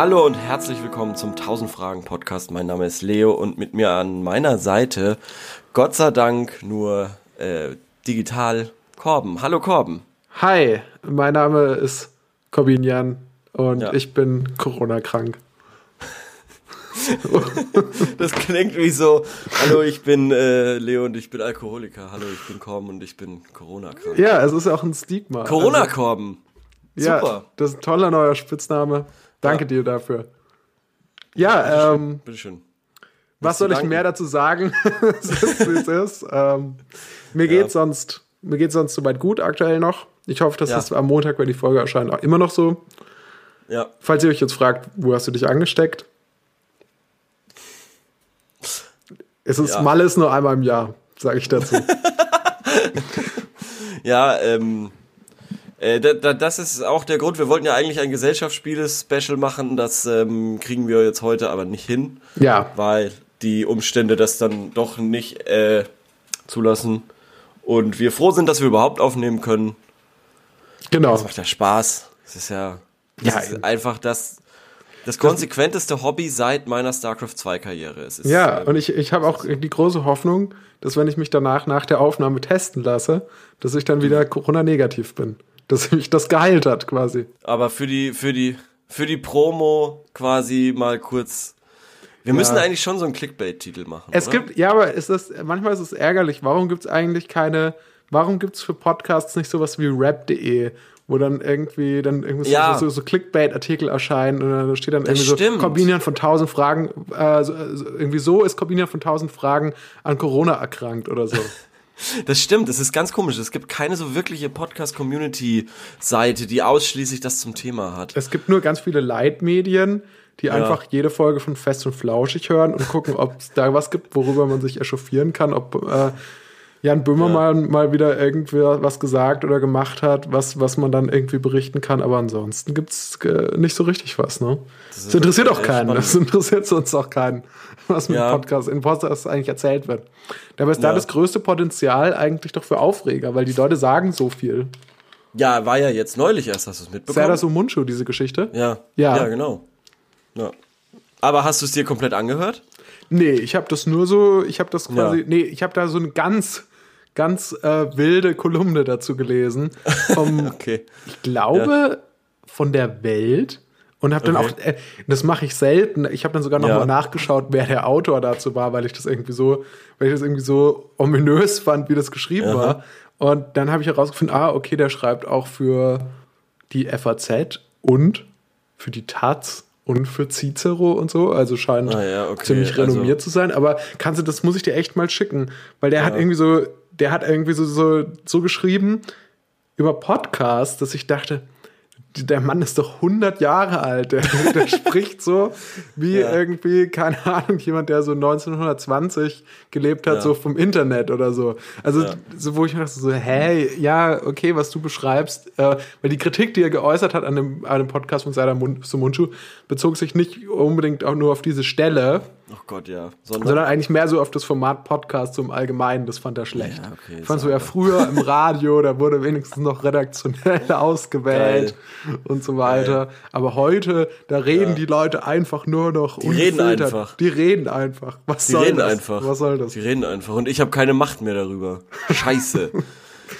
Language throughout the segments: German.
Hallo und herzlich willkommen zum 1000 Fragen Podcast. Mein Name ist Leo und mit mir an meiner Seite, Gott sei Dank nur äh, digital, Korben. Hallo Korben. Hi, mein Name ist Corbin Jan und ja. ich bin Corona-krank. das klingt wie so, hallo, ich bin äh, Leo und ich bin Alkoholiker. Hallo, ich bin Korben und ich bin Corona-krank. Ja, es ist auch ein Stigma. Corona-Korben. Also, Super. Ja, das ist ein toller neuer Spitzname. Danke ja. dir dafür. Ja, ähm. Bitteschön. Was soll ich mehr dazu sagen? wie es ist. Ähm, mir ja. geht sonst, mir geht sonst soweit gut aktuell noch. Ich hoffe, dass ja. das am Montag, wenn die Folge erscheint, auch immer noch so. Ja. Falls ihr euch jetzt fragt, wo hast du dich angesteckt? Es ist ja. Malle ist nur einmal im Jahr, sage ich dazu. ja, ähm, äh, da, das ist auch der Grund. Wir wollten ja eigentlich ein Gesellschaftsspiele-Special machen. Das ähm, kriegen wir jetzt heute aber nicht hin. Ja. Weil die Umstände das dann doch nicht äh, zulassen. Und wir froh sind, dass wir überhaupt aufnehmen können. Genau. Das macht ja Spaß. Es ist ja, das ja ist einfach das, das konsequenteste Hobby seit meiner StarCraft 2 Karriere. Ist, ja, ähm, und ich, ich habe auch die große Hoffnung, dass wenn ich mich danach nach der Aufnahme testen lasse, dass ich dann wieder Corona-negativ bin dass mich das geheilt hat, quasi. Aber für die, für die, für die Promo quasi mal kurz. Wir ja. müssen eigentlich schon so einen Clickbait-Titel machen. Es oder? gibt, ja, aber ist das, manchmal ist es ärgerlich. Warum gibt es eigentlich keine, warum gibt es für Podcasts nicht sowas wie rap.de, wo dann irgendwie dann irgendwie ja. so, so, so Clickbait-Artikel erscheinen und da steht dann das irgendwie stimmt. so Corbinian von 1000 Fragen, äh, so, irgendwie so ist Corbinian von 1000 Fragen an Corona erkrankt oder so. Das stimmt, das ist ganz komisch. Es gibt keine so wirkliche Podcast-Community-Seite, die ausschließlich das zum Thema hat. Es gibt nur ganz viele Leitmedien, die ja. einfach jede Folge von Fest und Flauschig hören und gucken, ob es da was gibt, worüber man sich echauffieren kann, ob äh, Jan Böhmermann ja. mal wieder irgendwie was gesagt oder gemacht hat, was, was man dann irgendwie berichten kann. Aber ansonsten gibt es äh, nicht so richtig was. Ne? Das, das interessiert auch keinen. Spannend. Das interessiert sonst auch keinen, was mit ja. Podcast, in Podcast eigentlich erzählt wird. Dabei ist ja. da das größte Potenzial eigentlich doch für Aufreger, weil die Leute sagen so viel. Ja, war ja jetzt neulich erst, hast du es mitbekommen. Serda Mundschuh, diese Geschichte? Ja. Ja, ja genau. Ja. Aber hast du es dir komplett angehört? Nee, ich habe das nur so, ich habe das quasi, ja. nee, ich habe da so eine ganz ganz äh, wilde Kolumne dazu gelesen. Vom, okay. Ich glaube, ja. von der Welt. Und habe dann okay. auch, äh, das mache ich selten. Ich habe dann sogar noch ja. mal nachgeschaut, wer der Autor dazu war, weil ich das irgendwie so, weil ich das irgendwie so ominös fand, wie das geschrieben Aha. war. Und dann habe ich herausgefunden, ah, okay, der schreibt auch für die FAZ und für die Taz und für Cicero und so. Also scheint ah, ja, okay. ziemlich renommiert also. zu sein. Aber kannst du, das muss ich dir echt mal schicken, weil der ja. hat irgendwie so der hat irgendwie so, so, so geschrieben über Podcasts, dass ich dachte, der Mann ist doch 100 Jahre alt. Der, der spricht so wie ja. irgendwie, keine Ahnung, jemand, der so 1920 gelebt hat, ja. so vom Internet oder so. Also, ja. so, wo ich dachte, so, hey, ja, okay, was du beschreibst, äh, weil die Kritik, die er geäußert hat an dem, an dem Podcast von Sada Sumunchu, bezog sich nicht unbedingt auch nur auf diese Stelle, Oh Gott, ja. Sondern, sondern, eigentlich mehr so auf das Format Podcast zum Allgemeinen. Das fand er schlecht. Ja, okay, fand so ja früher im Radio, da wurde wenigstens noch redaktionell ausgewählt Geil. und so weiter. Geil. Aber heute, da reden ja. die Leute einfach nur noch. Die reden einfach. Die reden einfach. Was die soll reden das? einfach. Was soll das? Die reden einfach. Und ich habe keine Macht mehr darüber. Scheiße.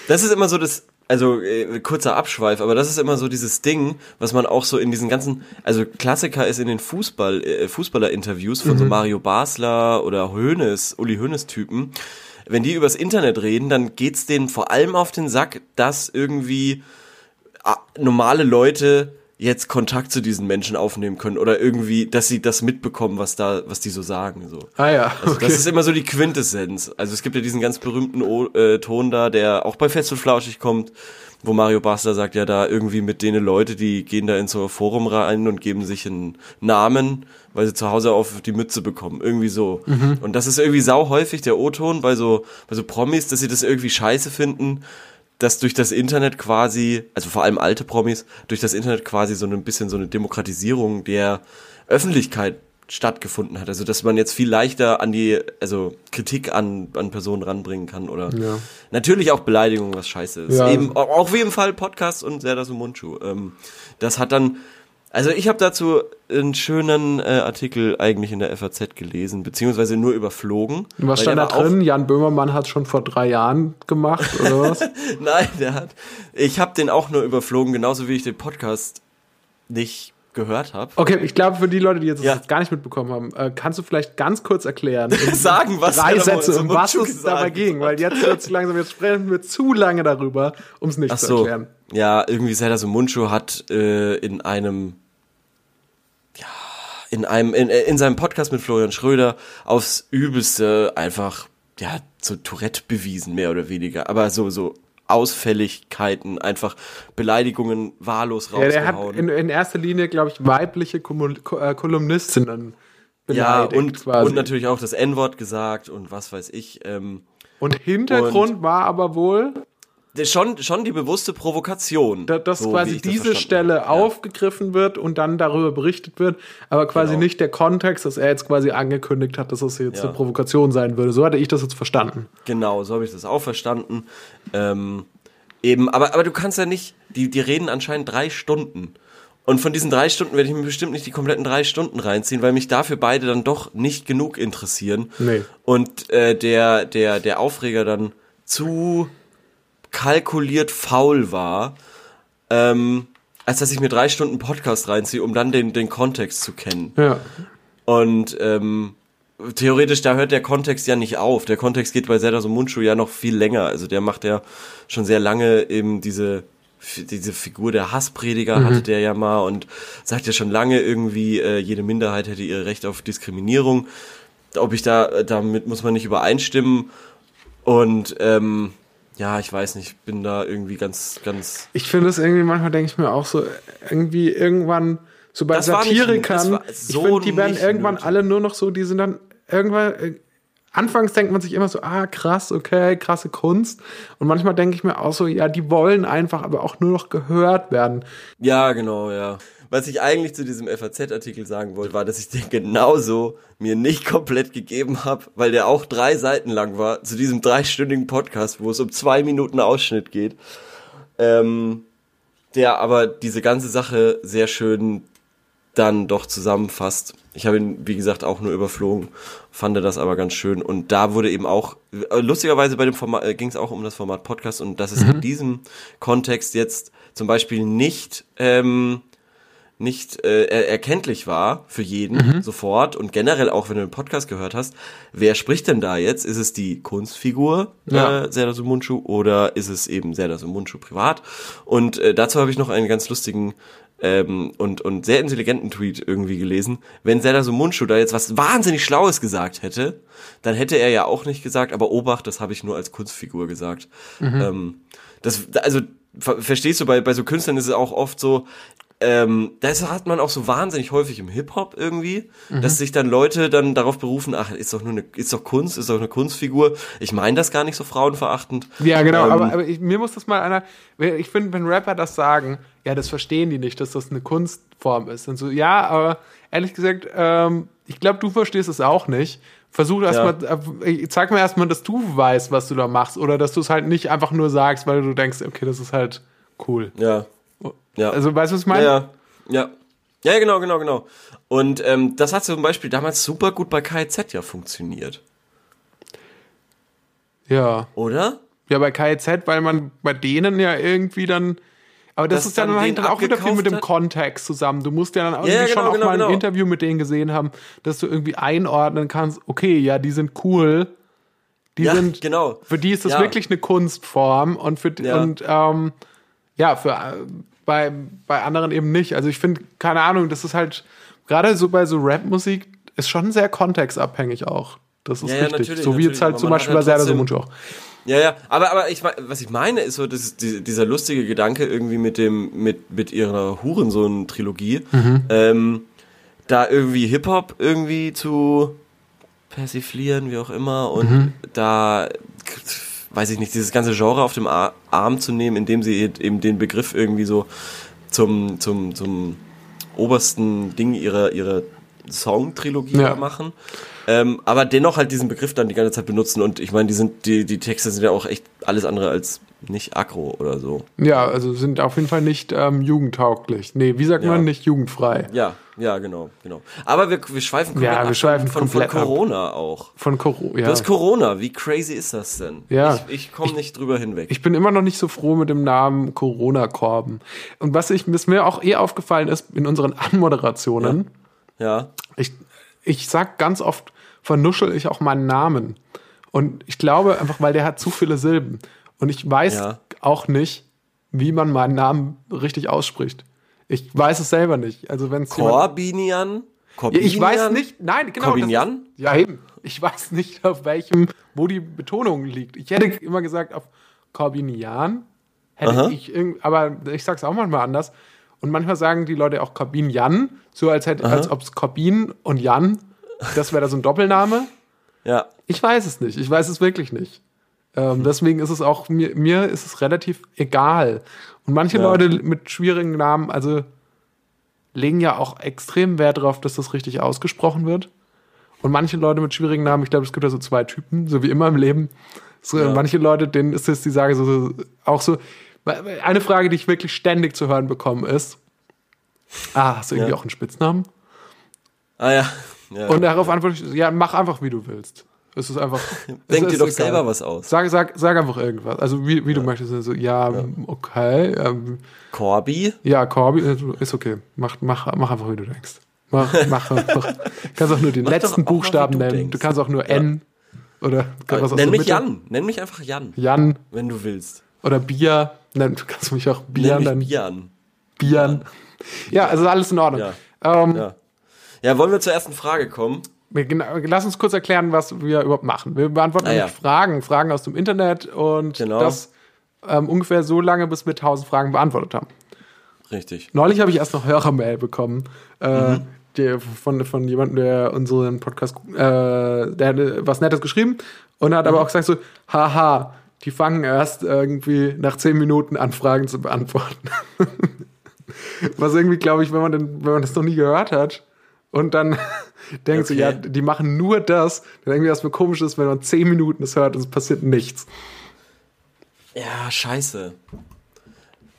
das ist immer so das also äh, kurzer Abschweif, aber das ist immer so dieses Ding, was man auch so in diesen ganzen, also Klassiker ist in den Fußball, äh, Fußballer-Interviews von mhm. so Mario Basler oder Hoeneß, Uli Hoeneß-Typen, wenn die übers Internet reden, dann geht's denen vor allem auf den Sack, dass irgendwie äh, normale Leute jetzt Kontakt zu diesen Menschen aufnehmen können oder irgendwie, dass sie das mitbekommen, was da, was die so sagen. So. Ah ja. Also das ist immer so die Quintessenz. Also es gibt ja diesen ganz berühmten o äh, Ton da, der auch bei Fest und Flauschig kommt, wo Mario Basler sagt, ja da irgendwie mit denen Leute, die gehen da in so ein Forum rein und geben sich einen Namen, weil sie zu Hause auf die Mütze bekommen. Irgendwie so. Mhm. Und das ist irgendwie sau häufig der O-Ton bei so, bei so Promis, dass sie das irgendwie scheiße finden, dass durch das Internet quasi, also vor allem alte Promis, durch das Internet quasi so ein bisschen so eine Demokratisierung der Öffentlichkeit stattgefunden hat. Also dass man jetzt viel leichter an die, also Kritik an, an Personen ranbringen kann oder ja. natürlich auch Beleidigungen, was scheiße ist. Ja. Eben, auch wie im Fall Podcast und Serdas und Mundschuh. Ähm, das hat dann, Also ich habe dazu einen schönen äh, Artikel eigentlich in der FAZ gelesen, beziehungsweise nur überflogen. Was stand da drin? Jan Böhmermann hat schon vor drei Jahren gemacht, oder was? Nein, der hat. Ich habe den auch nur überflogen, genauso wie ich den Podcast nicht gehört habe. Okay, ich glaube, für die Leute, die jetzt, ja. das gar nicht mitbekommen haben, äh, kannst du vielleicht ganz kurz erklären, sagen, was drei Sätze, um was es dabei ging, weil jetzt wird es langsam, jetzt sprechen wir zu lange darüber, um es nicht Ach zu erklären. Ja, irgendwie Serdar Muncho hat äh, in einem ja, in einem in, in seinem Podcast mit Florian Schröder aufs übelste einfach ja, so Tourette bewiesen mehr oder weniger, aber so so Ausfälligkeiten, einfach Beleidigungen wahllos rausgehauen. Ja, der hat in, in erster Linie, glaube ich, weibliche äh, Kolumnistinnen beleidigt. Ja, und, quasi. und natürlich auch das N-Wort gesagt und was weiß ich. Ähm, und Hintergrund und war aber wohl schon, schon die bewusste Provokation. Da, dass so, quasi diese Stelle ja. aufgegriffen wird und dann darüber berichtet wird, aber quasi genau. nicht der Kontext, dass er jetzt quasi angekündigt hat, dass das jetzt ja. eine Provokation sein würde. So hatte ich das jetzt verstanden. Genau, so habe ich das auch verstanden. Ähm, eben, aber, aber du kannst ja nicht, die, die reden anscheinend drei Stunden. Und von diesen drei Stunden werde ich mir bestimmt nicht die kompletten drei Stunden reinziehen, weil mich dafür beide dann doch nicht genug interessieren. Nee. Und äh, der, der, der Aufreger dann zu kalkuliert faul war, ähm, als dass ich mir drei Stunden Podcast reinziehe, um dann den, den Kontext zu kennen. Ja. Und ähm, theoretisch, da hört der Kontext ja nicht auf. Der Kontext geht bei Zelda so Mundschuh ja noch viel länger. Also der macht ja schon sehr lange eben diese diese Figur der Hassprediger mhm. hatte der ja mal und sagt ja schon lange irgendwie, äh, jede Minderheit hätte ihr Recht auf Diskriminierung. Ob ich da, damit muss man nicht übereinstimmen. Und ähm, ja, ich weiß nicht, bin da irgendwie ganz, ganz. Ich finde es irgendwie, manchmal denke ich mir auch so, irgendwie irgendwann, so bei das Satirikern, nicht, so ich finde, die werden irgendwann nötig. alle nur noch so, die sind dann irgendwann, äh, anfangs denkt man sich immer so, ah, krass, okay, krasse Kunst. Und manchmal denke ich mir auch so, ja, die wollen einfach aber auch nur noch gehört werden. Ja, genau, ja. Was ich eigentlich zu diesem FAZ-Artikel sagen wollte, war, dass ich den genauso mir nicht komplett gegeben habe, weil der auch drei Seiten lang war, zu diesem dreistündigen Podcast, wo es um zwei Minuten Ausschnitt geht. Ähm, der aber diese ganze Sache sehr schön dann doch zusammenfasst. Ich habe ihn, wie gesagt, auch nur überflogen, fand das aber ganz schön. Und da wurde eben auch, lustigerweise bei dem Format äh, ging es auch um das Format Podcast und dass es mhm. in diesem Kontext jetzt zum Beispiel nicht ähm, nicht äh, erkenntlich war für jeden mhm. sofort und generell auch wenn du den Podcast gehört hast, wer spricht denn da jetzt? Ist es die Kunstfigur ja. äh, Serdar Sumunchu oder ist es eben Serdar Sumunchu privat? Und äh, dazu habe ich noch einen ganz lustigen ähm, und, und sehr intelligenten Tweet irgendwie gelesen. Wenn Serdar Sumunchu da jetzt was wahnsinnig Schlaues gesagt hätte, dann hätte er ja auch nicht gesagt, aber Obacht, das habe ich nur als Kunstfigur gesagt. Mhm. Ähm, das, also verstehst du, bei, bei so Künstlern ist es auch oft so, ähm, das hat man auch so wahnsinnig häufig im Hip-Hop irgendwie, mhm. dass sich dann Leute dann darauf berufen, ach, ist doch nur eine, ist doch Kunst, ist doch eine Kunstfigur. Ich meine das gar nicht so frauenverachtend. Ja, genau, ähm, aber, aber ich, mir muss das mal einer, ich finde, wenn Rapper das sagen, ja, das verstehen die nicht, dass das eine Kunstform ist. Und so, ja, aber ehrlich gesagt, ähm, ich glaube, du verstehst es auch nicht. Versuch erstmal, ja. Äh, zeig mir erstmal, dass du weißt, was du da machst, oder dass du es halt nicht einfach nur sagst, weil du denkst, okay, das ist halt cool. Ja, ja. Also weißt du, was ich meine? Ja, ja. Ja, genau, genau, genau. Und ähm, das hat zum Beispiel damals super gut bei KZ ja funktioniert. Ja. Oder? Ja, bei KZ, weil man bei denen ja irgendwie dann. Aber das, das ist dann, dann, dann auch wieder viel mit dem Kontext zusammen. Du musst ja dann irgendwie ja, genau, schon auch genau, mal ein genau. Interview mit denen gesehen haben, dass du irgendwie einordnen kannst, okay, ja, die sind cool. Die ja, sind, genau. Für die ist das ja. wirklich eine Kunstform und für ja. und ähm, ja, für bei, bei anderen eben nicht. Also ich finde, keine Ahnung, das ist halt, gerade so bei so Rap-Musik, ist schon sehr kontextabhängig auch. Das ist ja, richtig. Ja, so wie jetzt halt zum Beispiel halt bei Serda auch. Ja, ja, aber, aber ich, was ich meine, ist so, dass dieser lustige Gedanke irgendwie mit dem, mit, mit ihrer Hurensohn-Trilogie, mhm. ähm, da irgendwie Hip-Hop irgendwie zu persiflieren, wie auch immer, und mhm. da weiß ich nicht, dieses ganze Genre auf dem Arm zu nehmen, indem sie eben den Begriff irgendwie so zum, zum, zum obersten Ding ihrer, ihrer Song-Trilogie ja. machen. Ähm, aber dennoch halt diesen Begriff dann die ganze Zeit benutzen und ich meine, die sind, die, die Texte sind ja auch echt alles andere als nicht aggro oder so. Ja, also sind auf jeden Fall nicht ähm, jugendtauglich. Nee, wie sagt Ja. man nicht jugendfrei? Ja, ja, genau, genau. Aber wir, wir schweifen Ja, komplett wir ab schweifen von, von komplett ab. Corona auch. Von Corona. Ja. Du hast Corona, wie crazy ist das denn? Ja. Ich, ich komme nicht drüber hinweg. Ich bin immer noch nicht so froh mit dem Namen Corona-Korben. Und was ich, was mir auch eh aufgefallen ist in unseren Anmoderationen, ja, ich, ich sag ganz oft, vernuschel ich auch meinen Namen. Und ich glaube einfach, weil der hat zu viele Silben. Und ich weiß Ja. auch nicht, wie man meinen Namen richtig ausspricht. Ich weiß es selber nicht. Also wenn jemand- Corbinian? Ja, Corbinian? ich weiß nicht, nein, genau. Corbinian? Ist, ja, eben. Ich weiß nicht, auf welchem, wo die Betonung liegt. Ich hätte immer gesagt, auf Corbinian. Hätte Aha. ich irgend, aber ich sag's auch manchmal anders. Und manchmal sagen die Leute auch Corbinian, so als, hätte, als ob es Corbin und Jan, das wäre da so ein Doppelname. Ja, Ich weiß es nicht. Ich weiß es wirklich nicht. Hm. Ähm, deswegen ist es auch, mir, mir ist es relativ egal. Und manche Ja. Leute mit schwierigen Namen, also legen ja auch extrem Wert darauf, dass das richtig ausgesprochen wird. Und manche Leute mit schwierigen Namen, ich glaube, es gibt ja so zwei Typen, so wie immer im Leben. So, Ja. Manche Leute, denen ist es, die sagen so, so, auch so, eine Frage, die ich wirklich ständig zu hören bekomme, ist, ah, hast du irgendwie Ja. auch einen Spitznamen? ah ja. ja. Und darauf antworte ich, ja, mach einfach, wie du willst. Es ist einfach. Denk dir doch egal. selber was aus. Sag, sag, sag einfach irgendwas. Also wie, wie du möchtest. Also, ja, okay. Ähm, Corby? ja, Corby, äh, ist okay. Mach, mach, mach einfach, wie du denkst. Mach, mach einfach. Kannst auch nur den Mach letzten Buchstaben nennen. denkst. Du kannst auch nur N oder was aus Nenn mich Mitte. Jan. Nenn mich einfach Jan, Jan wenn du willst. oder Bier. Nenn, du kannst mich auch Nenn Bier mich nennen. Bian. Bieren. Ja, also alles in Ordnung. Ja. Ähm, Ja. Ja, wollen wir zur ersten Frage kommen? Lass uns kurz erklären, was wir überhaupt machen. Wir beantworten Ah, ja. Fragen, Fragen aus dem Internet und Genau. das ähm, ungefähr so lange, bis wir 1000 Fragen beantwortet haben. Richtig. Neulich habe ich erst noch Hörermail bekommen, äh, Mhm. die, von, von jemandem, der unseren Podcast, äh, der hat was Nettes geschrieben und hat Mhm. aber auch gesagt so, haha, die fangen erst irgendwie nach 10 Minuten an, Fragen zu beantworten. was irgendwie, glaube ich, wenn man, den, wenn man das noch nie gehört hat und dann denkt so, Okay. ja, die machen nur das, dann irgendwie erstmal komisch ist, wenn man 10 Minuten es hört und es passiert nichts. Ja, scheiße.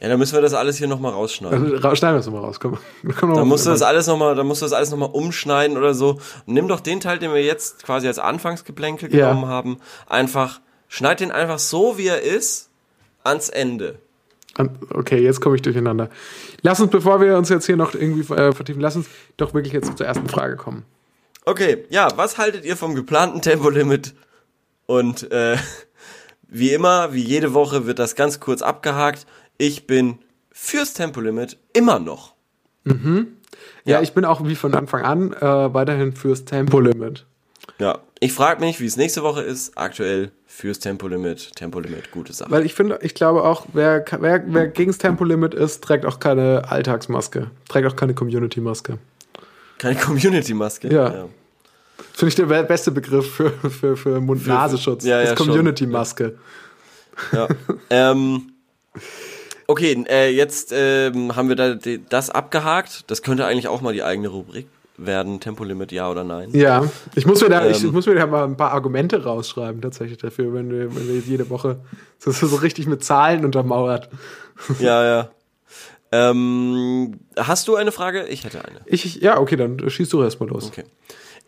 Ja, dann müssen wir das alles hier nochmal rausschneiden. Also schneiden wir es mal raus. Komm, komm Dann musst du das alles nochmal, dann musst du das alles nochmal umschneiden oder so. Und nimm doch den Teil, den wir jetzt quasi als Anfangsgeplänkel Ja. genommen haben, einfach, schneid den einfach so, wie er ist, ans Ende. An- Okay, jetzt komme ich durcheinander. Lass uns, bevor wir uns jetzt hier noch irgendwie äh, vertiefen, lass uns doch wirklich jetzt zur ersten Frage kommen. Okay, ja, was haltet ihr vom geplanten Tempolimit? Und äh, wie immer, wie jede Woche wird das ganz kurz abgehakt. Ich bin fürs Tempolimit immer noch. Ja, Ja. ich bin auch wie von Anfang an äh, weiterhin fürs Tempolimit. Ja, ich frage mich, wie es nächste Woche ist. Aktuell fürs Tempolimit. Tempolimit, gute Sache. Weil ich finde, ich glaube auch, wer, wer, wer gegens Tempolimit ist, trägt auch keine Alltagsmaske. Trägt auch keine Community-Maske. Keine Community-Maske. Ja. Finde ich der be- beste Begriff für, für, für Mund-Nasenschutz. Ja, ja, ist. Community-Maske. Ja. ähm, okay, äh, jetzt ähm, haben wir da das abgehakt. Das könnte eigentlich auch mal die eigene Rubrik werden. Tempolimit, ja oder nein. Ja, ich muss mir da, ich Ähm. muss mir da mal ein paar Argumente rausschreiben, tatsächlich dafür, wenn wir, wenn wir jede Woche das so richtig mit Zahlen untermauert. Ja, ja. Ähm, hast du eine Frage? Ich hätte eine. Ich, ich, ja, okay, dann schießt du erstmal los. Okay.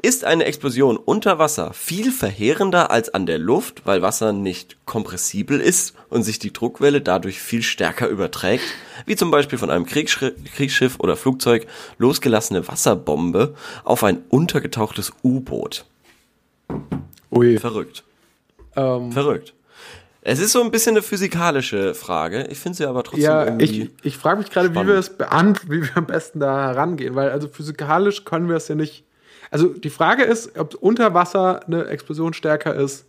Ist eine Explosion unter Wasser viel verheerender als an der Luft, weil Wasser nicht kompressibel ist und sich die Druckwelle dadurch viel stärker überträgt, wie zum Beispiel von einem Kriegsschiff, oder Flugzeug losgelassene Wasserbombe auf ein untergetauchtes U-Boot? Ui. Verrückt. Ähm, Verrückt. Es ist so ein bisschen eine physikalische Frage. Ich finde sie aber trotzdem ja, irgendwie. ich, ich frage mich gerade, wie wir es wie wir am besten da herangehen, weil also physikalisch können wir es ja nicht. Also die Frage ist, ob unter Wasser eine Explosion stärker ist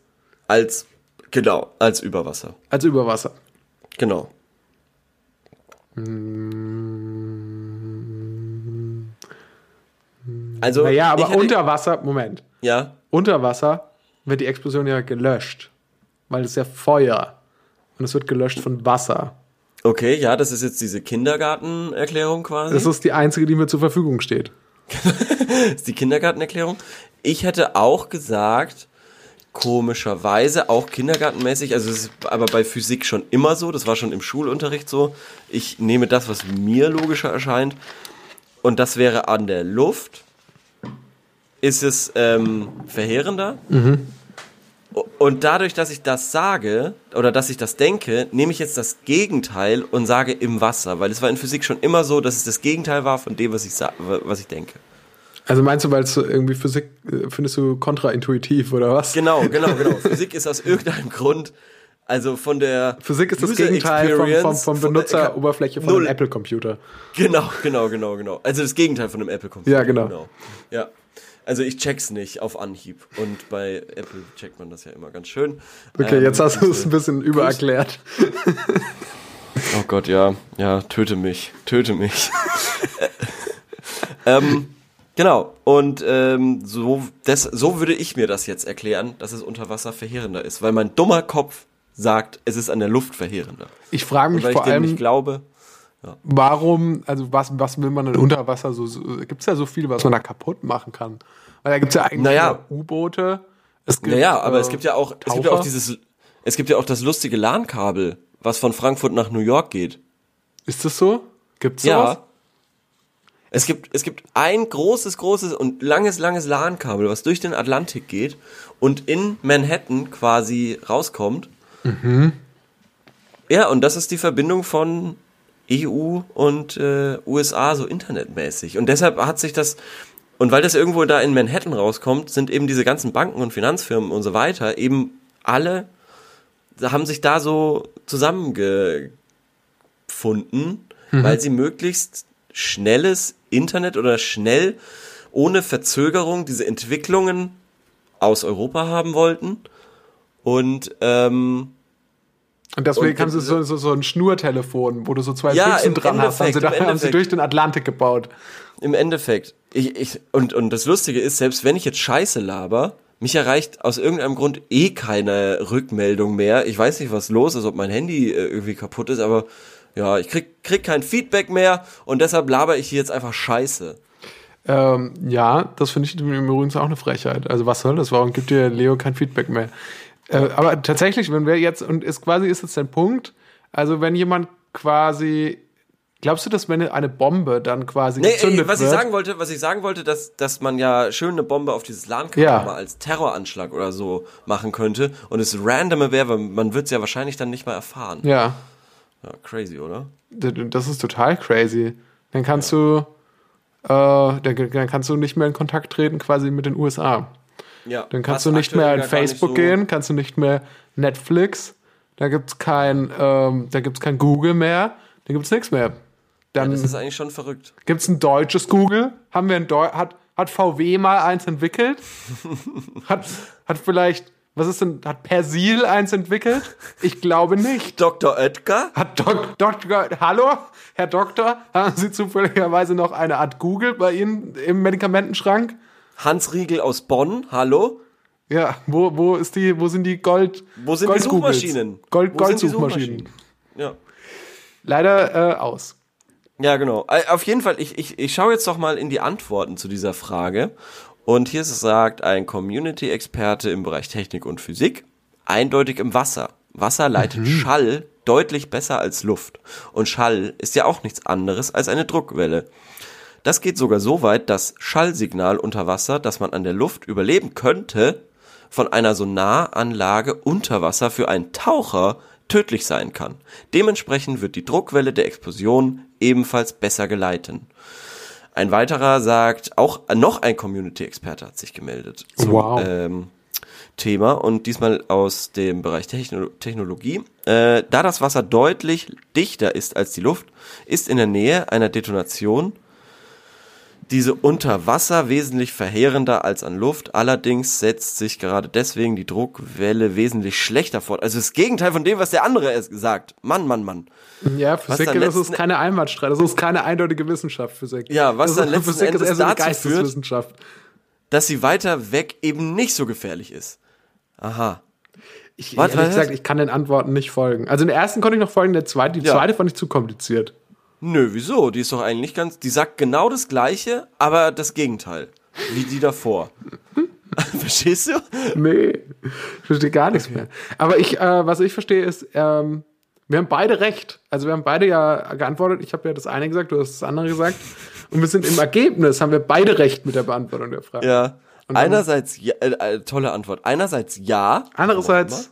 als, genau, als über Wasser. als über Wasser. Genau. Also, Naja, aber hätte- unter Wasser, Moment, Ja, unter Wasser wird die Explosion ja gelöscht, weil es ja Feuer und es wird gelöscht von Wasser. okay, ja, das ist jetzt diese Kindergartenerklärung quasi. Das ist die einzige, die mir zur Verfügung steht. Ist die Kindergartenerklärung. Ich hätte auch gesagt, komischerweise auch kindergartenmäßig, also es ist aber bei Physik schon immer so, das war schon im Schulunterricht so. Ich nehme das, was mir logischer erscheint, und das wäre an der Luft, ist es ähm, verheerender. Und dadurch, dass ich das sage oder dass ich das denke, nehme ich jetzt das Gegenteil und sage im Wasser, weil es war in Physik schon immer so, dass es das Gegenteil war von dem, was ich, was ich denke. Also meinst du, weil es irgendwie Physik äh, findest du kontraintuitiv oder was? Genau, genau, genau. Physik ist aus irgendeinem Grund, also von der Physik ist das Gegenteil vom, vom, Experience, vom von der- Benutzeroberfläche von Null. einem Apple-Computer. Genau, genau, genau, genau. Also das Gegenteil von einem Apple-Computer. Ja, genau. Ja. Also ich check's nicht auf Anhieb. Und bei Apple checkt man das ja immer ganz schön. Okay, Ähm, jetzt hast du es ein bisschen übererklärt. Oh Gott, ja. Ja, töte mich. Töte mich. ähm, genau. Und ähm, so, das, so würde ich mir das jetzt erklären, dass es unter Wasser verheerender ist. Weil mein dummer Kopf sagt, es ist an der Luft verheerender. Ich frage mich weil ich vor dem allem, nicht glaube. Warum, also was, was will man denn unter Wasser so, so gibt es ja so viel, was man da kaputt machen kann. Weil da gibt es ja eigentlich Naja. U-Boote. Naja, aber äh, es gibt ja auch, es gibt ja auch dieses, es gibt ja auch das lustige LAN-Kabel, was von Frankfurt nach New York geht. Ist das so? Gibt's sowas? Ja. Es gibt, es gibt ein großes, großes und langes, langes LAN-Kabel, was durch den Atlantik geht und in Manhattan quasi rauskommt. Ja, und das ist die Verbindung von EU und äh, USA so internetmäßig. Und deshalb hat sich das, und weil das irgendwo da in Manhattan rauskommt, sind eben diese ganzen Banken und Finanzfirmen und so weiter eben alle, haben sich da so zusammengefunden, weil sie möglichst schnelles Internet oder schnell ohne Verzögerung diese Entwicklungen aus Europa haben wollten. Und ähm, Und deswegen Und- haben sie so, so, so ein Schnurtelefon, wo du so zwei Ja, Büchsen dran hast. Haben sie, Endeffekt, da, haben sie Endeffekt. durch den Atlantik gebaut. Im Endeffekt, ich, ich, und, und das Lustige ist, selbst wenn ich jetzt Scheiße laber, mich erreicht aus irgendeinem Grund eh keine Rückmeldung mehr. Ich weiß nicht, was los ist, ob mein Handy äh, irgendwie kaputt ist, aber ja, ich krieg, krieg kein Feedback mehr und deshalb laber ich hier jetzt einfach Scheiße. Ähm, ja, das finde ich übrigens auch eine Frechheit. Also was soll das? Warum gibt dir Leo kein Feedback mehr? Äh, aber tatsächlich, wenn wir jetzt, und ist quasi ist jetzt der Punkt, also wenn jemand quasi, glaubst du, dass wenn eine Bombe dann quasi Nee, gezündet ey, was wird? ich sagen wollte, was ich sagen wollte, dass, dass man ja schön eine Bombe auf dieses LAN-Kabel Ja. mal als Terroranschlag oder so machen könnte und es random wäre, man wird es ja wahrscheinlich dann nicht mal erfahren. ja, Ja, crazy, oder? das ist total crazy. Dann kannst du, äh, dann, dann kannst du nicht mehr in Kontakt treten quasi mit den USA. Ja. Dann kannst du nicht mehr in ja Facebook so- gehen, kannst du nicht mehr Netflix, da gibt's kein, ähm, da gibt's kein Google mehr, da gibt's nichts mehr. Dann Das ist eigentlich schon verrückt. gibt's ein deutsches Google, haben wir ein Deu hat, hat VW mal eins entwickelt? hat, hat vielleicht, was ist denn, hat Persil eins entwickelt? Ich glaube nicht. Dr. Oetker? Hat Dok Doktor, hallo, Herr Doktor, haben Sie zufälligerweise noch eine Art Google bei Ihnen im Medikamentenschrank? Hans Riegel aus Bonn? Hallo? Ja, wo, wo ist die, wo sind die Gold, Wo sind die Gold-Googles? Suchmaschinen? Gold, die Goldsuchmaschinen. Suchmaschinen? Ja. Leider äh, aus. Ja, genau. Äh, Auf jeden Fall, ich, ich, ich schaue jetzt doch mal in die Antworten zu dieser Frage. Und hier sagt ein Community-Experte im Bereich Technik und Physik, eindeutig im Wasser. Wasser leitet Schall deutlich besser als Luft. Und Schall ist ja auch nichts anderes als eine Druckwelle. Das geht sogar so weit, dass Schallsignal unter Wasser, das man an der Luft überleben könnte, von einer Sonaranlage unter Wasser für einen Taucher tödlich sein kann. Dementsprechend wird die Druckwelle der Explosion ebenfalls besser geleiten. Ein weiterer sagt, auch noch ein Community-Experte hat sich gemeldet zum Wow. ähm, Thema und diesmal aus dem Bereich Techno Technologie. Äh, da das Wasser deutlich dichter ist als die Luft, ist in der Nähe einer Detonation diese unter Wasser wesentlich verheerender als an Luft. Allerdings setzt sich gerade deswegen die Druckwelle wesentlich schlechter fort. Also das Gegenteil von dem, was der andere es sagt. Mann, Mann, Mann. Ja, Physik, das ist keine Einwandstreit, das ist keine eindeutige Wissenschaft, Physik. Ja, was das dann ist, letzten Physik Endes dazu führt-. Dass sie weiter weg eben nicht so gefährlich ist. Aha. Ich, Was, ehrlich gesagt, ich kann den Antworten nicht folgen. Also den ersten konnte ich noch folgen, der zweite, die Ja. zweite fand ich zu kompliziert. Nö, wieso? Die ist doch eigentlich ganz, die sagt genau das Gleiche, aber das Gegenteil. Wie die davor. Verstehst du? Nee, ich verstehe gar nichts mehr. Aber ich, äh, was ich verstehe, ist, ähm, wir haben beide recht. Also wir haben beide ja geantwortet. Ich habe ja das eine gesagt, du hast das andere gesagt. Und wir sind im Ergebnis, haben wir beide recht mit der Beantwortung der Frage. Ja. Einerseits, ja, äh, äh, tolle Antwort. Einerseits ja. Andererseits,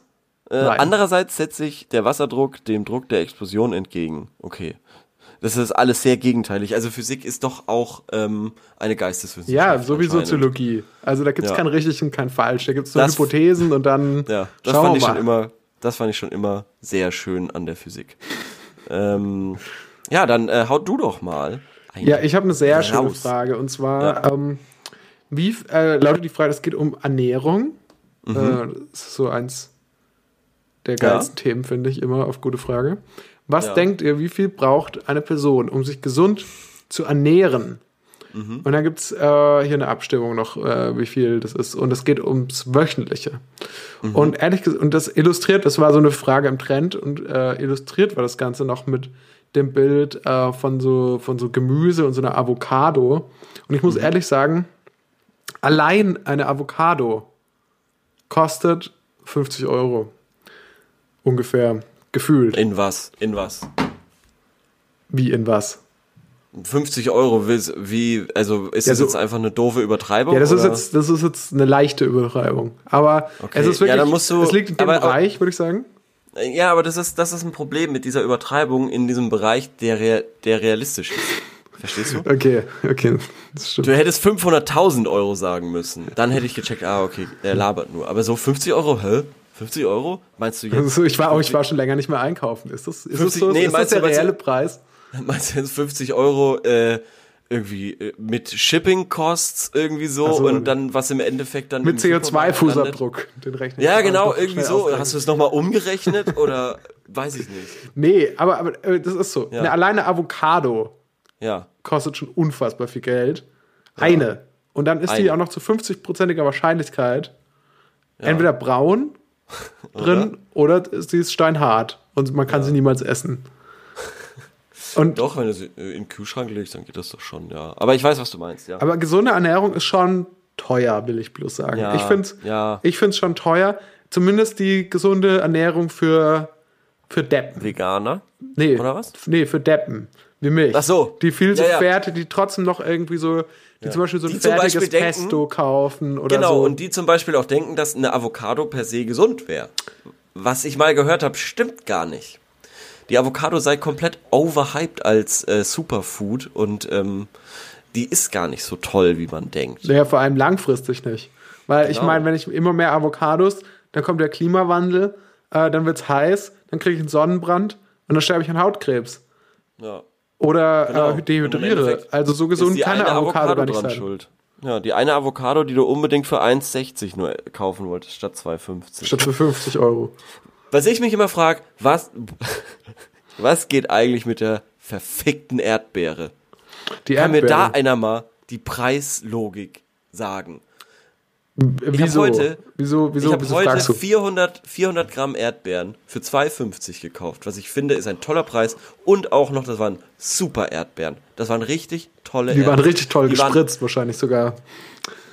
Äh, andererseits setzt sich der Wasserdruck dem Druck der Explosion entgegen. Okay. Das ist alles sehr gegenteilig. Also Physik ist doch auch ähm, eine Geisteswissenschaft. ja, so wie. Soziologie. Also da gibt es Ja. kein richtig und kein falsch. Da gibt es nur Das- Hypothesen und dann Ja, das fand ich mal. schon immer, das fand ich schon immer sehr schön an der Physik. ähm, ja, dann äh, haut du doch mal. Ja, ich habe eine sehr schöne raus. Frage. Und zwar, ähm, wie äh, lautet die Frage, es geht um Ernährung. Äh, das ist so eins der Mhm. Ja. geilsten Themen, finde ich, immer auf gute Frage. Was Ja. denkt ihr, wie viel braucht eine Person, um sich gesund zu ernähren? Mhm. Und dann gibt es äh, hier eine Abstimmung noch, äh, wie viel das ist. Und es geht ums Wöchentliche. Mhm. Und ehrlich gesagt, und das illustriert, das war so eine Frage im Trend und äh, illustriert war das Ganze noch mit dem Bild äh, von, so, von so Gemüse und so einer Avocado. Und ich muss Mhm. ehrlich sagen, allein eine Avocado kostet 50 Euro. Ungefähr. Gefühlt. In was? In was? Wie in was? 50 Euro, wie, also ist Ja, das so- jetzt einfach eine doofe Übertreibung? Ja, das ist, oder? jetzt, das ist jetzt eine leichte Übertreibung. Aber Okay. es ist Ja, wirklich, musst du- es liegt in dem aber- Bereich, würde ich sagen. Ja, aber das ist, das ist ein Problem mit dieser Übertreibung in diesem Bereich, der, der realistisch ist. Verstehst du? Okay, okay, das stimmt. Du hättest 500.000 Euro sagen müssen. Dann hätte ich gecheckt, ah, okay, er labert nur. Aber so 50 Euro, hä? 50 Euro? Meinst du jetzt? Also ich war auch, ich war schon länger nicht mehr einkaufen. Ist das, ist das 50 so? nee, ist das der du- reelle Preis? Meinst du jetzt 50 Euro äh, irgendwie äh, mit Shipping Costs irgendwie so, Ach so. und dann was im Endeffekt dann Mit im Supermarkt landet? CO2-Fußabdruck. Den rechne ich Ja, genau, irgendwie so. ausrechnen. Hast du es nochmal umgerechnet oder weiß ich nicht. Nee, aber, aber äh, das ist so. Ja. Eine alleine Avocado Ja. kostet schon unfassbar viel Geld. Eine. Und dann ist die Eine. auch noch zu 50-prozentiger Wahrscheinlichkeit entweder braun drin oder sie ist steinhart und man kann sie niemals essen. Und Doch, wenn du sie in den Kühlschrank legst, dann geht das doch schon, ja. Aber ich weiß, was du meinst, ja. Aber gesunde Ernährung ist schon teuer, will ich bloß sagen. Ja, ich finde es ja. ich find's schon teuer. Zumindest die gesunde Ernährung für, für Deppen. Veganer? Nee, Oder was? Nee, für Deppen. Wie mich. Ach so. Die viel so Ja, ja. Fährte, die trotzdem noch irgendwie so, die zum Beispiel so ein Die fertiges denken- Pesto kaufen oder Genau, so. und die zum Beispiel auch denken, dass eine Avocado per se gesund wäre. Was ich mal gehört habe, stimmt gar nicht. Die Avocado sei komplett overhyped als äh, Superfood und ähm, die ist gar nicht so toll, wie man denkt. ja, vor allem langfristig nicht. Weil ich Genau. meine, wenn ich immer mehr Avocados, dann kommt der Klimawandel, äh, dann wird's heiß, dann kriege ich einen Sonnenbrand und dann sterbe ich an Hautkrebs. Ja. Oder Genau. äh, Und im dehydriere. Also so gesund kann eine eine Avocado, gar nicht sein. schuld. Ja, die eine Avocado, die du unbedingt für 1,60 nur kaufen wolltest, statt 2,50. Statt für 50 Euro. Was ich mich immer frage, was, was geht eigentlich mit der verfickten Erdbeere? Die Kann mir da Erdbeere. einer mal die Preislogik sagen? Wieso? heute- wieso, wieso, ich habe wieso heute fragst du? 400, 400 Gramm Erdbeeren für 2,50 gekauft, was ich finde ist ein toller Preis und auch noch, das waren super Erdbeeren. Das waren richtig tolle Die waren Erdbeeren. richtig toll die waren, gespritzt, wahrscheinlich sogar.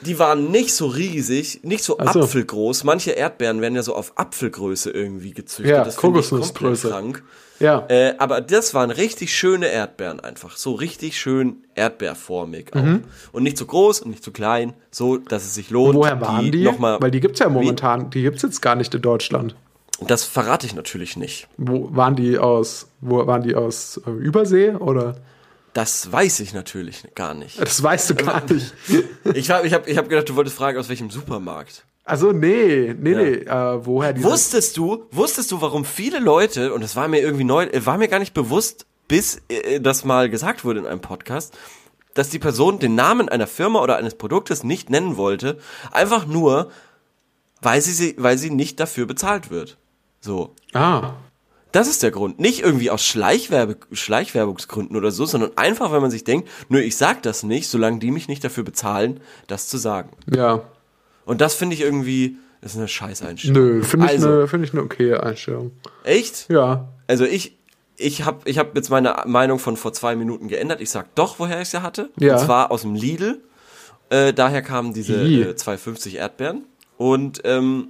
Die waren nicht so riesig, nicht so Ach so. apfelgroß. Manche Erdbeeren werden ja so auf Apfelgröße irgendwie gezüchtet. Ja, das Kokosnussgröße. krank. Ja. Äh, aber das waren richtig schöne Erdbeeren einfach. So richtig schön erdbeerformig auch. Und nicht zu groß und nicht zu klein, so dass es sich lohnt. Mhm. Woher waren die? Noch mal, Weil die gibt's ja momentan, die gibt's jetzt gar nicht in Deutschland. das verrate ich natürlich nicht. Wo waren die aus, wo waren die aus äh, Übersee oder? Das weiß ich natürlich gar nicht. Das weißt du gar nicht. Ich habe ich hab, ich hab gedacht, du wolltest fragen, aus welchem Supermarkt. Also nee, nee, nee, äh, woher die Wusstest du, wusstest du, warum viele Leute, und das war mir irgendwie neu, äh, war mir gar nicht bewusst, bis äh, das mal gesagt wurde in einem Podcast, dass die Person den Namen einer Firma oder eines Produktes nicht nennen wollte, einfach nur, weil sie, sie, weil sie nicht dafür bezahlt wird. So. Ah, Das ist der Grund. Nicht irgendwie aus Schleichwerbe, Schleichwerbungsgründen oder so, sondern einfach, weil man sich denkt, nö, ich sag das nicht, solange die mich nicht dafür bezahlen, das zu sagen. ja. Und das finde ich irgendwie, das ist eine Scheißeinstellung. Nö, finde ich, Also- eine finde ich eine okay Einstellung. Echt? Ja. Also ich, ich habe ich hab jetzt meine Meinung von vor zwei Minuten geändert. Ich sag doch, woher ich sie hatte. Ja. Und zwar aus dem Lidl. Äh, daher kamen diese äh, 2,50 Erdbeeren. Und ähm,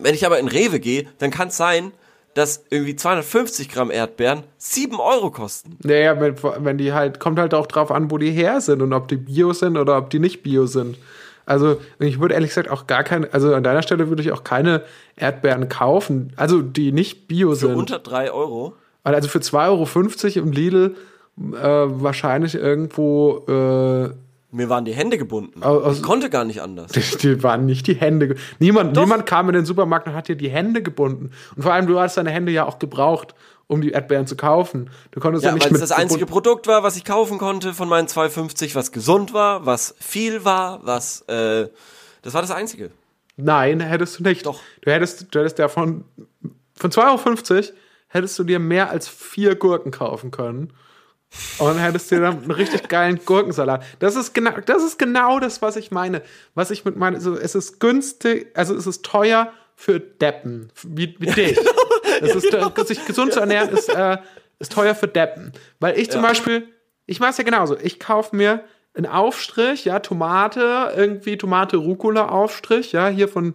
wenn ich aber in Rewe gehe, dann kann es sein, dass irgendwie 250 Gramm Erdbeeren 7 Euro kosten. Naja, wenn, wenn die halt, kommt halt auch drauf an, wo die her sind und ob die Bio sind oder ob die nicht Bio sind. Also, ich würde ehrlich gesagt auch gar keine, also an deiner Stelle würde ich auch keine Erdbeeren kaufen, also die nicht Bio Für sind. unter 3 Euro. Also für 2,50 Euro im Lidl äh, wahrscheinlich irgendwo, äh, Mir waren die Hände gebunden. Au- aus- ich konnte gar nicht anders. die, waren nicht die Hände. Niemand, niemand kam in den Supermarkt und hat dir die Hände gebunden. Und vor allem, du hast deine Hände ja auch gebraucht, um die Erdbeeren zu kaufen. Du konntest ja, Ja, nicht weil es mit das einzige Produkt war, was ich kaufen konnte von meinen 2,50, was gesund war, was viel war, was, äh, das war das einzige. Nein, hättest du nicht. Doch. Du hättest, du hättest ja von, von 2,50 Euro hättest du dir mehr als vier Gurken kaufen können. Und hättest dir dann einen richtig geilen Gurkensalat. Das ist genau, das ist genau das, was ich meine. Was ich mit meine, so, es ist günstig, also es ist teuer für Deppen, wie, wie dich. Es ist, äh, sich gesund zu ernähren ist, äh, ist teuer für Deppen. Weil ich zum Beispiel, ich mache es ja genauso. Ich kaufe mir einen Aufstrich, ja, Tomate, irgendwie Tomate Rucola Aufstrich, ja, hier von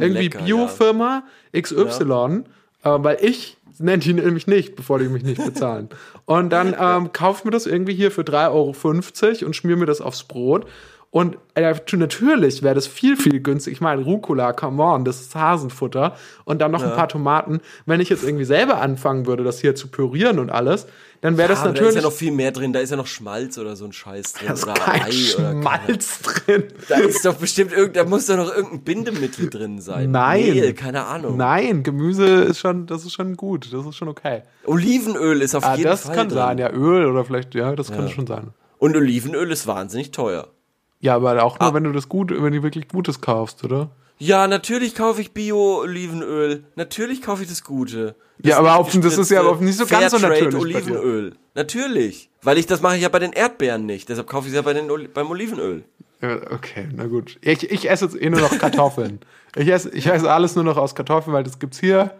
irgendwie lecker, Biofirma XY, äh, weil ich nenne die nämlich nicht, bevor die mich nicht bezahlen. Und dann ähm, kaufe ich mir das irgendwie hier für 3,50 Euro und schmier mir das aufs Brot. Und äh, natürlich wäre das viel, viel günstig. Ich meine, Rucola, come on, das ist Hasenfutter. Und dann noch ein paar Tomaten. Wenn ich jetzt irgendwie selber anfangen würde, das hier zu pürieren und alles, dann wäre das Aber da ist natürlich. ja noch viel mehr drin, da ist ja noch Schmalz oder so ein Scheiß drin. da ist oder kein Ei Schmalz drin. Da ist doch bestimmt irgend, da muss doch noch irgendein Bindemittel drin sein. Nein. Mehl, keine Ahnung. Nein, Gemüse ist schon, das ist schon gut. Das ist schon okay. Olivenöl ist auf Ah, jeden das Fall kann drin. sein, ja, Öl oder vielleicht, ja, das kann schon sein. Und Olivenöl ist wahnsinnig teuer. Ja, aber auch Ah. nur, wenn du das gut, wenn du wirklich Gutes kaufst, oder? Ja, natürlich kaufe ich Bio-Olivenöl. Natürlich kaufe ich das Gute. Das Ja, aber auf- das ist ja aber nicht so ganz so natürlich dir. Olivenöl. Natürlich. Weil ich das mache ich ja bei den Erdbeeren nicht. Deshalb kaufe ich es ja bei den, beim Olivenöl. Ja, okay, na gut. Ich, ich esse jetzt eh nur noch Kartoffeln. ich, esse, ich esse alles nur noch aus Kartoffeln, weil das gibt's hier.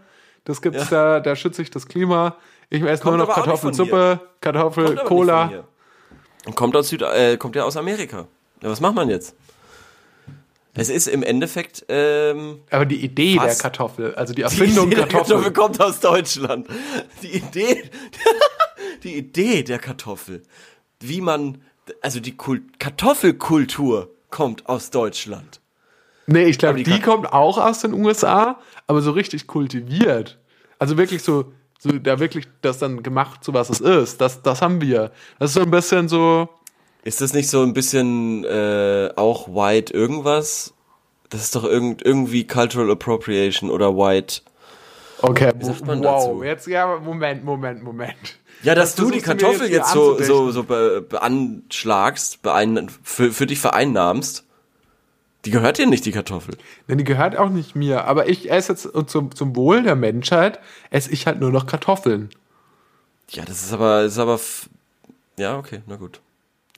Das gibt's da, da schütze ich das Klima. Ich esse Kommt nur noch Kartoffelsuppe, Kartoffel, Cola. kommt aus Süd äh, kommt ja aus Amerika. Ja, was macht man jetzt? Es ist im Endeffekt ähm, Aber die Idee Was? der Kartoffel, also die Erfindung die Idee der Kartoffel. Kartoffel kommt aus Deutschland. Die Idee, die Idee der Kartoffel, wie man, also die Kult, Kartoffelkultur kommt aus Deutschland. Nee, ich glaube, die, die kommt auch aus den USA, aber so richtig kultiviert. Also wirklich so, so da wirklich das dann gemacht, so was es ist. Das, das haben wir. Das ist so ein bisschen so. Ist das nicht so ein bisschen äh, auch White irgendwas? Das ist doch irgend, irgendwie Cultural Appropriation oder White. Okay, sagt man wow. dazu? Jetzt, ja, Moment, Moment, Moment. Ja, dass Das du die Kartoffel jetzt jetzt, so, so, so be, beanschlagst, beein, für, für dich vereinnahmst. Die gehört dir nicht, die Kartoffel. Denn die gehört auch nicht mir. Aber ich esse jetzt und zum, zum Wohl der Menschheit esse ich halt nur noch Kartoffeln. Ja, das ist aber, ist aber, ja, okay, na gut.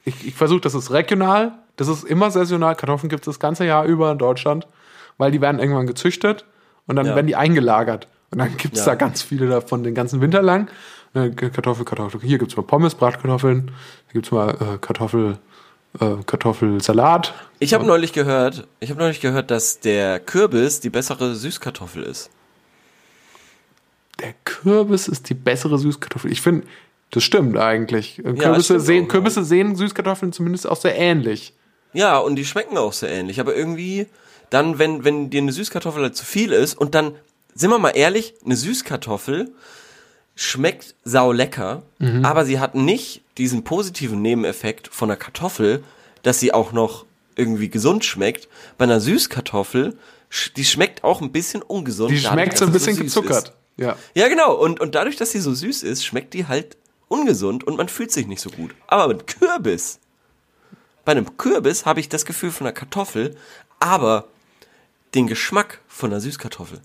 Ich, ich versuche, das ist regional, das ist immer saisonal. Kartoffeln gibt es das ganze Jahr über in Deutschland, weil die werden irgendwann gezüchtet und dann Ja. werden die eingelagert. Und dann gibt es Ja. da ganz viele davon den ganzen Winter lang. Äh, Kartoffel, Kartoffel. Hier gibt es mal Pommes, Bratkartoffeln. Hier gibt es mal äh, Kartoffel, äh, Kartoffelsalat. Ich habe neulich gehört, ich habe neulich gehört, dass der Kürbis die bessere Süßkartoffel ist. Der Kürbis ist die bessere Süßkartoffel. Ich finde, das stimmt eigentlich. Äh, Kürbisse, stimmt sehen, auch. Kürbisse sehen Süßkartoffeln zumindest auch sehr ähnlich. Ja, und die schmecken auch sehr ähnlich, aber irgendwie dann, wenn, wenn dir eine Süßkartoffel halt zu viel ist und dann, sind wir mal ehrlich, eine Süßkartoffel schmeckt sau lecker, aber sie hat nicht diesen positiven Nebeneffekt von der Kartoffel, dass sie auch noch irgendwie gesund schmeckt. Bei einer Süßkartoffel, die schmeckt auch ein bisschen ungesund. Die dadurch, schmeckt so ein bisschen süß gezuckert. Ist. Ja. Ja, genau. Und, und dadurch, dass sie so süß ist, schmeckt die halt ungesund und man fühlt sich nicht so gut. Aber mit Kürbis, bei einem Kürbis habe ich das Gefühl von einer Kartoffel, aber den Geschmack von einer Süßkartoffel.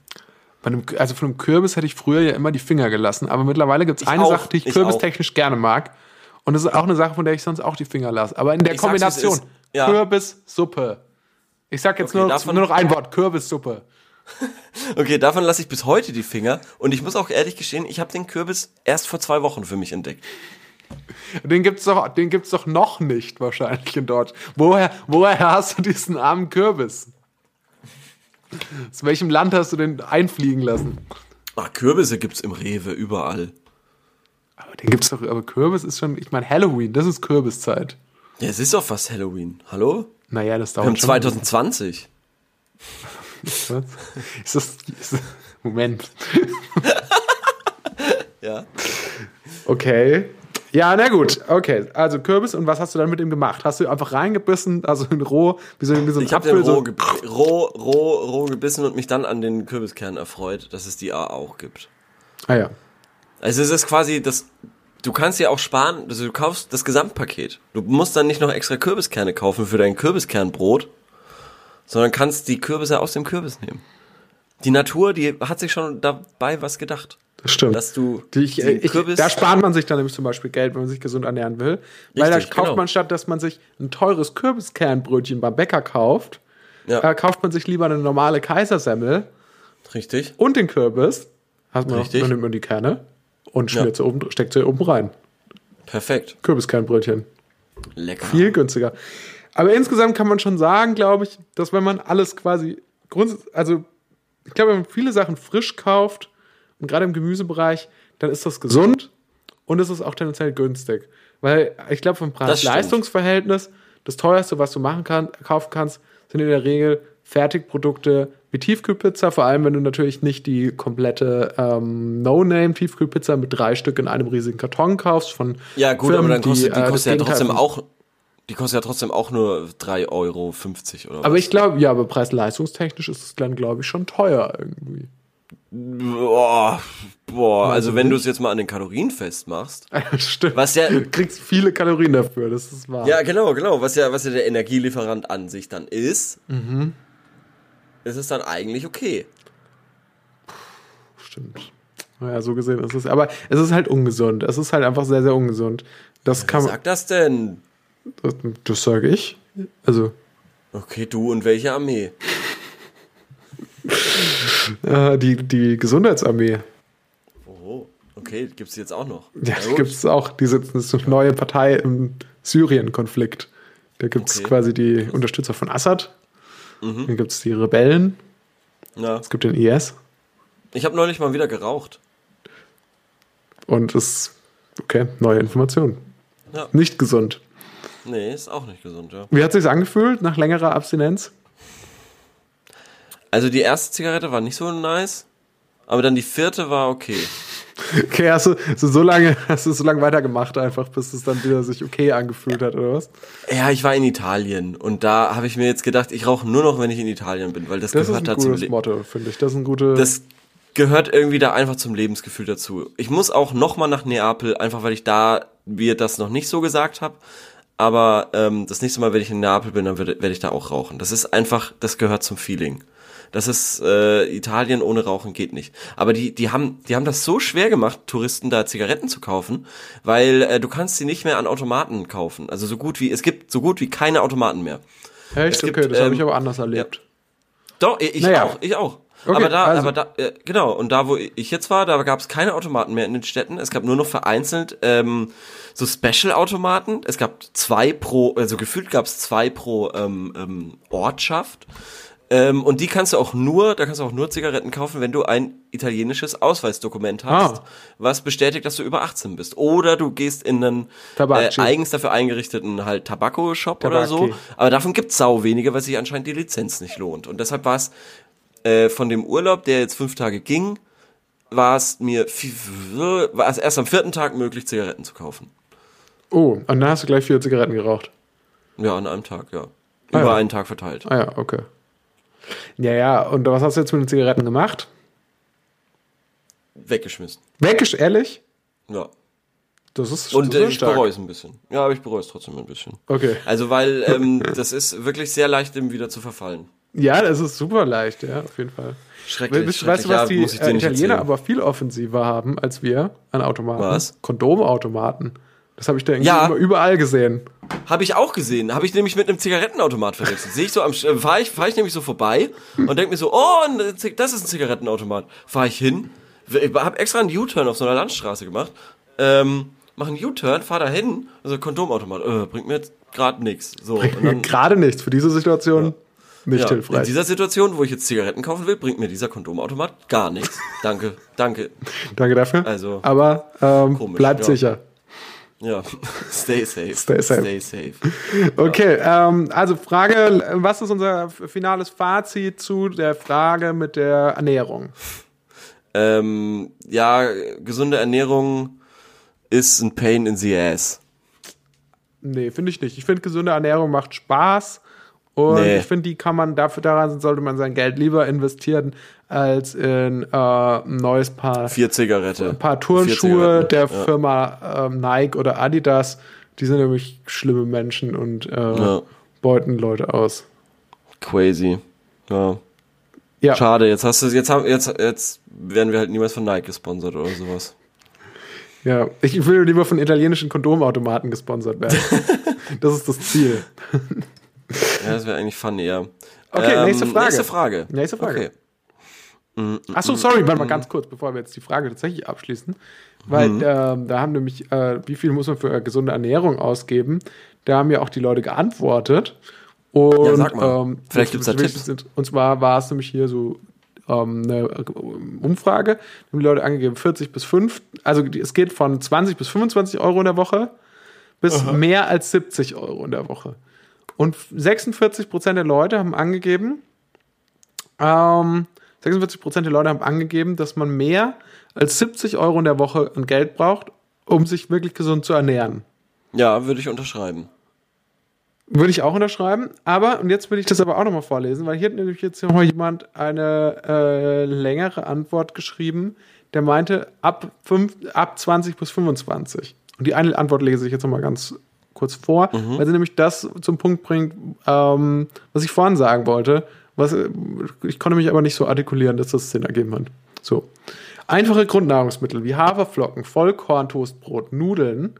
Bei einem, also von einem Kürbis hätte ich früher ja immer die Finger gelassen, aber mittlerweile gibt es eine auch, Sache, die ich, ich kürbistechnisch gerne mag. Und das ist auch eine Sache, von der ich sonst auch die Finger lasse. Aber in der Ich sag's, Kombination ist. Ja. Kürbissuppe. Ich sag jetzt Okay, nur, davon- nur noch ein Wort, Kürbissuppe. Okay, davon lasse ich bis heute die Finger. Und ich muss auch ehrlich gestehen, ich habe den Kürbis erst vor zwei Wochen für mich entdeckt. Den gibt's doch, den gibt's doch noch nicht wahrscheinlich in Deutschland. Woher, woher hast du diesen armen Kürbis? Aus welchem Land hast du den einfliegen lassen? Ach, Kürbisse gibt's im Rewe überall. Aber den gibt's doch, aber Kürbis ist schon, ich meine Halloween, das ist Kürbiszeit. Ja, es ist doch fast Halloween. Hallo? Naja, das Wir haben dauert schon. 2020. Was? Ist das, ist das, Moment. Ja. Okay. Ja, na gut. Okay, also Kürbis und was hast du dann mit ihm gemacht? Hast du einfach reingebissen, also in roh, wie so, wie so ein Ich habe den Apfel? roh, So, roh, roh, roh gebissen und mich dann an den Kürbiskern erfreut, dass es die A auch gibt. ah ja. Also es ist quasi das, du kannst ja auch sparen, also du kaufst das Gesamtpaket. Du musst dann nicht noch extra Kürbiskerne kaufen für dein Kürbiskernbrot, sondern kannst die Kürbisse aus dem Kürbis nehmen. Die Natur, die hat sich schon dabei was gedacht. Das stimmt. Dass du Die ich, den ich, Kürbis- da spart man sich dann nämlich zum Beispiel Geld, wenn man sich gesund ernähren will. Weil da kauft genau. man statt, dass man sich ein teures Kürbiskernbrötchen beim Bäcker kauft, Ja. äh, kauft man sich lieber eine normale Kaisersemmel Richtig. und den Kürbis. Hat man Richtig. Dann nimmt man die Kerne und Ja. sie oben, steckt sie oben rein. Perfekt. Kürbiskernbrötchen. Lecker. Viel günstiger. Aber insgesamt kann man schon sagen, glaube ich, dass wenn man alles quasi grunds also ich glaube, wenn man viele Sachen frisch kauft und gerade im Gemüsebereich, dann ist das gesund und es ist auch tendenziell günstig. Weil ich glaube, vom. Preis-Leistungs-Verhältnis, das teuerste, was du machen kann, kaufen kannst, sind in der Regel Fertigprodukte wie Tiefkühlpizza, vor allem wenn du natürlich nicht die komplette ähm, No-Name-Tiefkühlpizza mit drei Stück in einem riesigen Karton kaufst von Ja, gut, Firmen, aber dann kostet die, äh, das kostet ja Gegenteil trotzdem von- auch, die kostet ja trotzdem auch nur 3,50 Euro oder was. Aber ich glaube, ja, aber preis-leistungstechnisch ist es dann, glaube ich, schon teuer irgendwie. Boah, boah, also wenn du es jetzt mal an den Kalorien festmachst. Stimmt. Was ja- Du kriegst viele Kalorien dafür, das ist wahr. Ja, genau, genau. Was ja, was ja der Energielieferant an sich dann ist, ist es dann eigentlich okay. Stimmt. Naja, so gesehen ist es. Aber es ist halt ungesund. Es ist halt einfach sehr, sehr ungesund. Das kann Wer sagt das denn? Das, sage ich. Also, Okay, du und welche Armee? äh, die, die Gesundheitsarmee. Oh, okay, gibt's die jetzt auch noch. Ja, gut. gibt es auch. Die sitzen, das ist eine neue Partei im Syrien-Konflikt. Da gibt es Okay. quasi die Unterstützer von Assad. Mhm. Dann gibt es die Rebellen. Ja. Es gibt den IS. Ich habe neulich mal wieder geraucht. Und es. Okay, neue Informationen. Ja. Nicht gesund. Nee, ist auch nicht gesund, ja. Wie hat sich angefühlt nach längerer Abstinenz? Also die erste Zigarette war nicht so nice, aber dann die vierte war okay. Okay, hast du, hast du so lange, hast du so lange weitergemacht einfach, bis es dann wieder sich okay angefühlt hat, oder was? Ja, ich war in Italien und da habe ich mir jetzt gedacht, ich rauche nur noch, wenn ich in Italien bin, weil das, Das ist gehört ein da zum gutes Leben. Motto, finde ich. Das ist ein gute. Das gehört irgendwie da einfach zum Lebensgefühl dazu. Ich muss auch noch mal nach Neapel, einfach weil ich da mir das noch nicht so gesagt habe. Aber ähm, das nächste Mal, wenn ich in Neapel bin, dann werde werd ich da auch rauchen. Das ist einfach, das gehört zum Feeling. Das ist äh, Italien ohne Rauchen geht nicht. Aber die, die haben, die haben das so schwer gemacht, Touristen da Zigaretten zu kaufen, weil äh, du kannst sie nicht mehr an Automaten kaufen. Also so gut wie es gibt so gut wie keine Automaten mehr. Echt? es gibt, okay, das habe ähm, ich aber anders erlebt. Doch, ich Naja. auch, ich auch. Okay, aber da, also. aber da, äh, genau, und da, wo ich jetzt war, da gab es keine Automaten mehr in den Städten. Es gab nur noch vereinzelt ähm, so Special-Automaten. Es gab zwei pro, also gefühlt gab es zwei pro ähm, ähm, Ortschaft. Ähm, und die kannst du auch nur, da kannst du auch nur Zigaretten kaufen, wenn du ein italienisches Ausweisdokument hast, Ah. was bestätigt, dass du über 18 bist. Oder du gehst in einen äh, eigens dafür eingerichteten halt Tabako-Shop oder so. Aber davon gibt's sau wenige, weil sich anscheinend die Lizenz nicht lohnt. Und deshalb war es äh, von dem Urlaub, der jetzt fünf Tage ging, war es mir war es erst am vierten Tag möglich, Zigaretten zu kaufen. Oh, und dann hast du gleich vier Zigaretten geraucht. Ja, an einem Tag, ja. Ah, Über ja. einen Tag verteilt. Ah ja, okay. Ja, ja, und was hast du jetzt mit den Zigaretten gemacht? Weggeschmissen. Weggesch, ehrlich? Ja. Das ist, Und das äh, ist ich stark. bereue es ein bisschen. Ja, aber ich bereue es trotzdem ein bisschen. Okay. Also, weil ähm, das ist wirklich sehr leicht, dem wieder zu verfallen. Ja, das ist super leicht, ja, auf jeden Fall. Schrecklich. Weißt, weißt du, schrecklich. was Ja, die dir äh, Italiener aber viel offensiver haben als wir an Automaten? Was? Kondomautomaten. Das habe ich da irgendwie Ja. überall gesehen. Habe ich auch gesehen. Habe ich nämlich mit einem Zigarettenautomat verwechselt. Sehe ich so am äh, fahre ich, fahr ich nämlich so vorbei und denke mir so, oh, das ist ein Zigarettenautomat. Fahre ich hin, habe extra einen U-Turn auf so einer Landstraße gemacht. Ähm, mach einen U-Turn, fahr da hin, also Kondomautomat, äh, bringt mir jetzt gerade nichts. So, gerade nichts. Für diese Situation nicht ja, in hilfreich. dieser Situation, wo ich jetzt Zigaretten kaufen will, bringt mir dieser Kondomautomat gar nichts. Danke, danke. Danke dafür. Also, Aber ähm, komisch, bleibt ja. sicher. Ja, stay safe. Stay safe. Stay safe. Okay, ähm, also Frage, was ist unser finales Fazit zu der Frage mit der Ernährung? Ähm, ja, gesunde Ernährung ist ein Pain in the ass. Nee, finde ich nicht. Ich finde, gesunde Ernährung macht Spaß. Und Nee. ich finde, die kann man dafür daran sollte man sein Geld lieber investieren als in äh, ein neues Paar, Vier Zigarette. ein paar Turnschuhe der ja. Firma ähm, Nike oder Adidas. Die sind nämlich schlimme Menschen und äh, Ja. beuten Leute aus. Crazy. Ja. Ja, Schade, jetzt hast du jetzt haben jetzt jetzt werden wir halt niemals von Nike gesponsert oder sowas. ja. Ich will lieber von italienischen Kondomautomaten gesponsert werden. das ist das Ziel. Ja, das wäre eigentlich funny, ja. Okay, nächste Frage. Nächste Frage. Nächste Frage. Okay. Achso, sorry, warte mal ganz kurz, bevor wir jetzt die Frage tatsächlich abschließen. Weil ähm, da haben nämlich, äh, wie viel muss man für äh, gesunde Ernährung ausgeben? Da haben ja auch die Leute geantwortet. Und, Ja, sag mal. Ähm, Vielleicht das gibt's da Tipps. Und zwar war es nämlich hier so ähm, eine äh, Umfrage. Da haben die Leute angegeben 40 bis 5, also es geht von 20 bis 25 Euro in der Woche bis mehr als 70 Euro in der Woche. Und 46 Prozent der Leute haben angegeben, ähm, 46 Prozent der Leute haben angegeben, dass man mehr als 70 Euro in der Woche an Geld braucht, um sich wirklich gesund zu ernähren. Ja, würde ich unterschreiben. Würde ich auch unterschreiben. Aber, und jetzt will ich das aber auch nochmal vorlesen, weil hier hat nämlich jetzt nochmal jemand eine äh, längere Antwort geschrieben, der meinte ab, fünf, ab 20 bis 25. Und die eine Antwort lese ich jetzt nochmal ganz kurz vor, weil sie nämlich das zum Punkt bringt, ähm, was ich vorhin sagen wollte. Was, ich konnte mich aber nicht so artikulieren, dass das Sinn ergeben hat. So. Einfache Grundnahrungsmittel wie Haferflocken, Vollkorntoastbrot, Nudeln,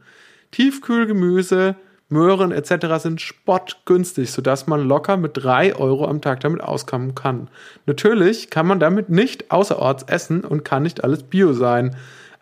Tiefkühlgemüse, Möhren etc. sind spottgünstig, sodass man locker mit 3 Euro am Tag damit auskommen kann. Natürlich kann man damit nicht außerorts essen und kann nicht alles Bio sein.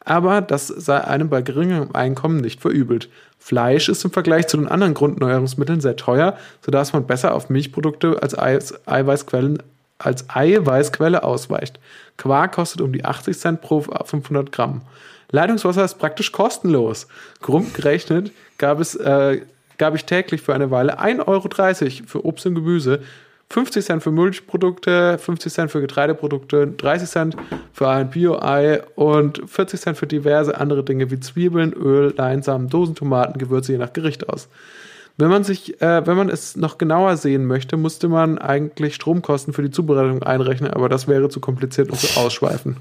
Aber das sei einem bei geringerem Einkommen nicht verübelt. Fleisch ist im Vergleich zu den anderen Grundnahrungsmitteln sehr teuer, sodass man besser auf Milchprodukte als Eiweiß- Eiweißquellen als Eiweißquelle ausweicht. Quark kostet um die 80 Cent pro 500 Gramm. Leitungswasser ist praktisch kostenlos. Krumm gerechnet gab, es, äh, gab ich täglich für eine Weile 1,30 Euro für Obst und Gemüse, 50 Cent für Milchprodukte, 50 Cent für Getreideprodukte, 30 Cent für ein Bio-Ei und 40 Cent für diverse andere Dinge wie Zwiebeln, Öl, Leinsamen, Dosentomaten, Gewürze je nach Gericht aus. Wenn man sich, äh, wenn man es noch genauer sehen möchte, musste man eigentlich Stromkosten für die Zubereitung einrechnen, aber das wäre zu kompliziert und zu ausschweifend.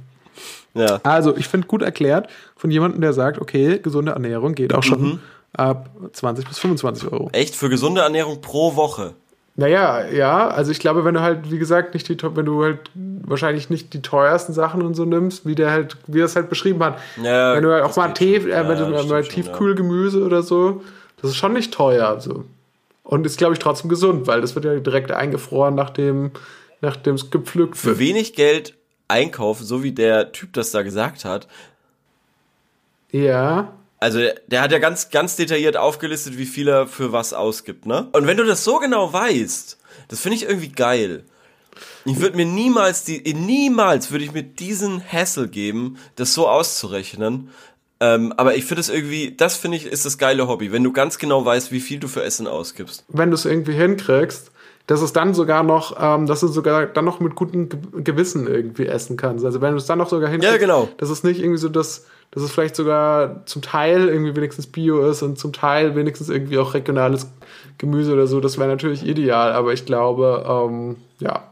Ja. Also, ich finde gut erklärt von jemandem, der sagt, okay, gesunde Ernährung geht auch schon ab 20 bis 25 Euro. Echt für gesunde Ernährung pro Woche. Naja, ja, also ich glaube, wenn du halt, wie gesagt, nicht die, wenn du halt wahrscheinlich nicht die teuersten Sachen und so nimmst, wie der halt, wie er es halt beschrieben hat. Ja, wenn du halt auch mal schon. äh, wenn du mal schon, ja. Tiefkühlgemüse oder so, das ist schon nicht teuer. So. Und ist, glaube ich, trotzdem gesund, weil das wird ja direkt eingefroren, nachdem, nachdem es gepflückt Für wird. wenig Geld einkaufen, so wie der Typ das da gesagt hat. Ja. Also der, hat ja ganz, ganz detailliert aufgelistet, wie viel er für was ausgibt, ne? Und wenn du das so genau weißt, das finde ich irgendwie geil. Ich würde mir niemals die, niemals würde ich mir diesen Hassel geben, das so auszurechnen. Ähm, aber ich finde es irgendwie, das finde ich, ist das geile Hobby, wenn du ganz genau weißt, wie viel du für Essen ausgibst. wenn du es irgendwie hinkriegst, dass es dann sogar noch, ähm, dass du sogar dann noch mit gutem Ge Gewissen irgendwie essen kannst. Also wenn du es dann noch sogar hinkriegst, Ja, genau. dass es nicht irgendwie so, dass, dass es vielleicht sogar zum Teil irgendwie wenigstens Bio ist und zum Teil wenigstens irgendwie auch regionales Gemüse oder so, das wäre natürlich ideal, aber ich glaube, ähm, ja.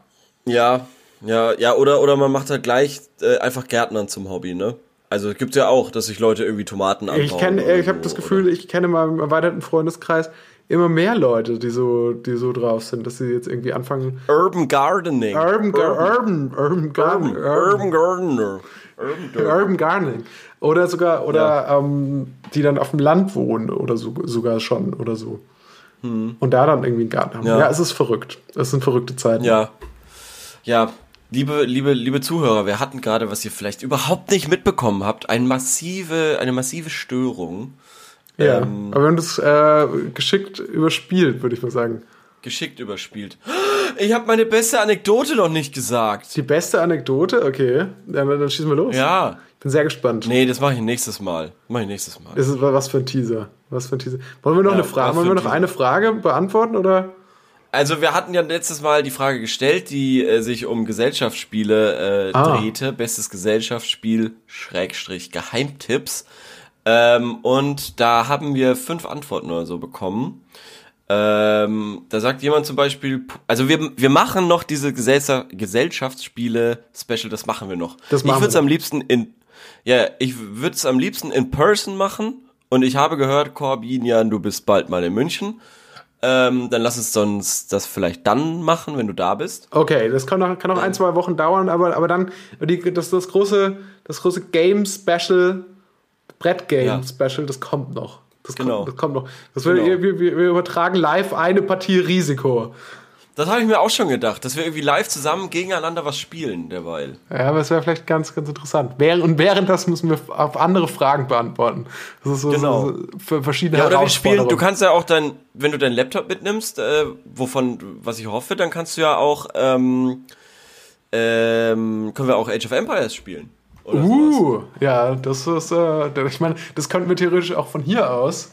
Ja, ja, ja, oder, oder man macht halt gleich äh, einfach Gärtnern zum Hobby, ne? Also es gibt ja auch, dass sich Leute irgendwie Tomaten anbauen. Ich kenne, oder ich habe so, das Gefühl, ich kenne in meinem erweiterten Freundeskreis immer mehr Leute, die so, die so drauf sind, dass sie jetzt irgendwie anfangen? Urban Gardening. Urban, Gar- Urban, Urban, Garden, Urban, Urban, Gardener. Urban Gardener. Urban Gardening. Oder sogar, oder ähm, die dann auf dem Land wohnen oder so, sogar schon oder so. Und da dann irgendwie einen Garten haben. Ja. Ja. es ist verrückt. Es sind verrückte Zeiten. Ja. Ja. Liebe, liebe, liebe Zuhörer, wir hatten gerade, was ihr vielleicht überhaupt nicht mitbekommen habt, eine massive, eine massive Störung. Ja, ähm, aber wir haben das äh, geschickt überspielt, würde ich mal sagen. Geschickt überspielt. Ich habe meine beste Anekdote noch nicht gesagt. Die beste Anekdote? Okay, dann, dann schießen wir los. Ja. Ich bin sehr gespannt. Nee, das mache ich nächstes Mal. Mache ich nächstes Mal. Das ist was für ein Teaser. Was für ein Teaser. Wollen wir noch ja, eine Frage, wollen wir noch eine Frage beantworten oder? Also wir hatten ja letztes Mal die Frage gestellt, die äh, sich um Gesellschaftsspiele äh, ah. drehte. Bestes Gesellschaftsspiel, Schrägstrich, Geheimtipps. Ähm, und da haben wir fünf Antworten oder so bekommen. Ähm, da sagt jemand zum Beispiel, also wir, wir machen noch diese Gesellschaftsspiele-Special, das machen wir noch. Das machen ich würde es am liebsten in, ja, ich würde es am liebsten in person machen. Und ich habe gehört, Corbinian, du bist bald mal in München. Ähm, dann lass uns sonst das vielleicht dann machen, wenn du da bist. Okay, das kann noch, kann noch ein, zwei Wochen dauern, aber, aber dann die, das, das große, das große Game Special, Brett Game ja. Special, das kommt noch. Das genau. Kommt, das kommt noch. Das genau. wir, wir, wir übertragen live eine Partie Risiko. Das habe ich mir auch schon gedacht, dass wir irgendwie live zusammen gegeneinander was spielen derweil. Ja, aber es wäre vielleicht ganz, ganz interessant. Und während das müssen wir auf andere Fragen beantworten. Das ist so, genau. so für verschiedene ja, oder wir spielen, Du kannst ja auch dein, wenn du deinen Laptop mitnimmst, äh, wovon, was ich hoffe, dann kannst du ja auch, ähm, ähm, können wir auch Age of Empires spielen. Uh, sowas. ja, das ist, äh, ich meine, das könnten wir theoretisch auch von hier aus.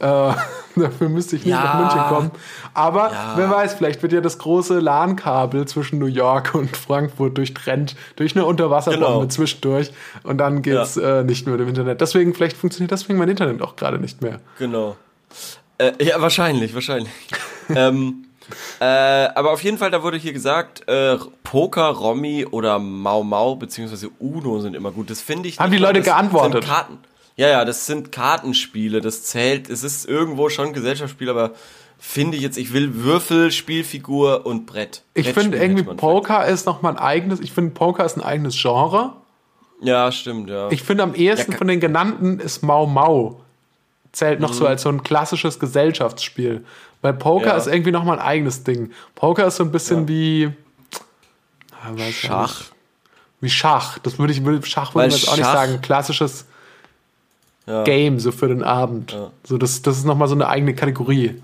Äh, dafür müsste ich nicht ja. nach München kommen. Aber ja. wer weiß, vielleicht wird ja das große LAN-Kabel zwischen New York und Frankfurt durchtrennt durch eine Unterwasserbombe genau. zwischendurch und dann geht's ja. äh, nicht mehr mit dem Internet. Deswegen, vielleicht funktioniert deswegen mein Internet auch gerade nicht mehr. Genau. Äh, ja, wahrscheinlich, wahrscheinlich. ähm, äh, aber auf jeden Fall, da wurde hier gesagt, äh, Poker, Romy oder Mau Mau beziehungsweise Uno sind immer gut. Das finde ich. Haben die Leute geantwortet? Karten. Ja, ja, das sind Kartenspiele, das zählt. Es ist irgendwo schon Gesellschaftsspiel, aber finde ich jetzt, ich will Würfel, Spielfigur und Brett. Ich finde irgendwie Poker ist nochmal ein eigenes, ich finde Poker ist ein eigenes Genre. Ja, stimmt, ja. Ich finde am ehesten ja, von den genannten ist Mau Mau. Zählt noch mhm. so als so ein klassisches Gesellschaftsspiel. Weil Poker ja. ist irgendwie nochmal ein eigenes Ding. Poker ist so ein bisschen ja. wie. Ah, Schach. Wie Schach. Das würde ich, Schach würde ich jetzt auch nicht sagen. Klassisches ja. Game so für den Abend. So, das, das ist nochmal so eine eigene Kategorie.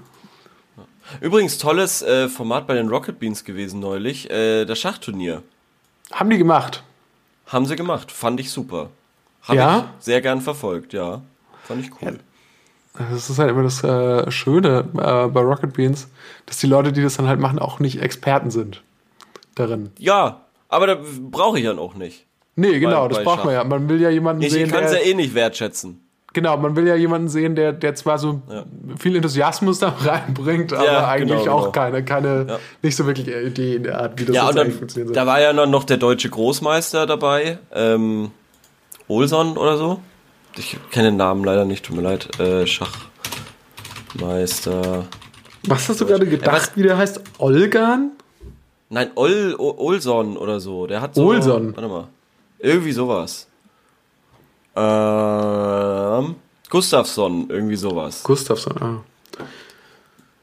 Übrigens, tolles äh, Format bei den Rocket Beans gewesen neulich, äh, das Schachturnier. Haben die gemacht? Haben sie gemacht, fand ich super. Habe ja? ich sehr gern verfolgt, ja. Fand ich cool. Das ist halt immer das äh, Schöne äh, bei Rocket Beans, dass die Leute, die das dann halt machen, auch nicht Experten sind darin. Ja, aber da brauche ich dann auch nicht. Nee, genau, bei, das bei braucht Schach. man ja. Man will ja jemanden ich sehen. Ich kann es ja eh nicht wertschätzen. Genau, man will ja jemanden sehen, der, der zwar so ja. viel Enthusiasmus da reinbringt, aber ja, eigentlich genau, auch genau. keine, keine ja. nicht so wirklich Idee in der Art, wie das ja, eigentlich funktionieren soll. Da war ja noch der deutsche Großmeister dabei, ähm, Olson oder so. Ich kenne den Namen leider nicht, tut mir leid. Äh, Schachmeister. Was hast du gerade gedacht, wie der heißt? Olgan? Nein, Ol, Olson oder so. Der hat so. Olson. Warte mal. Irgendwie sowas. Ähm, Gustafsson, irgendwie sowas. Gustafsson, ah.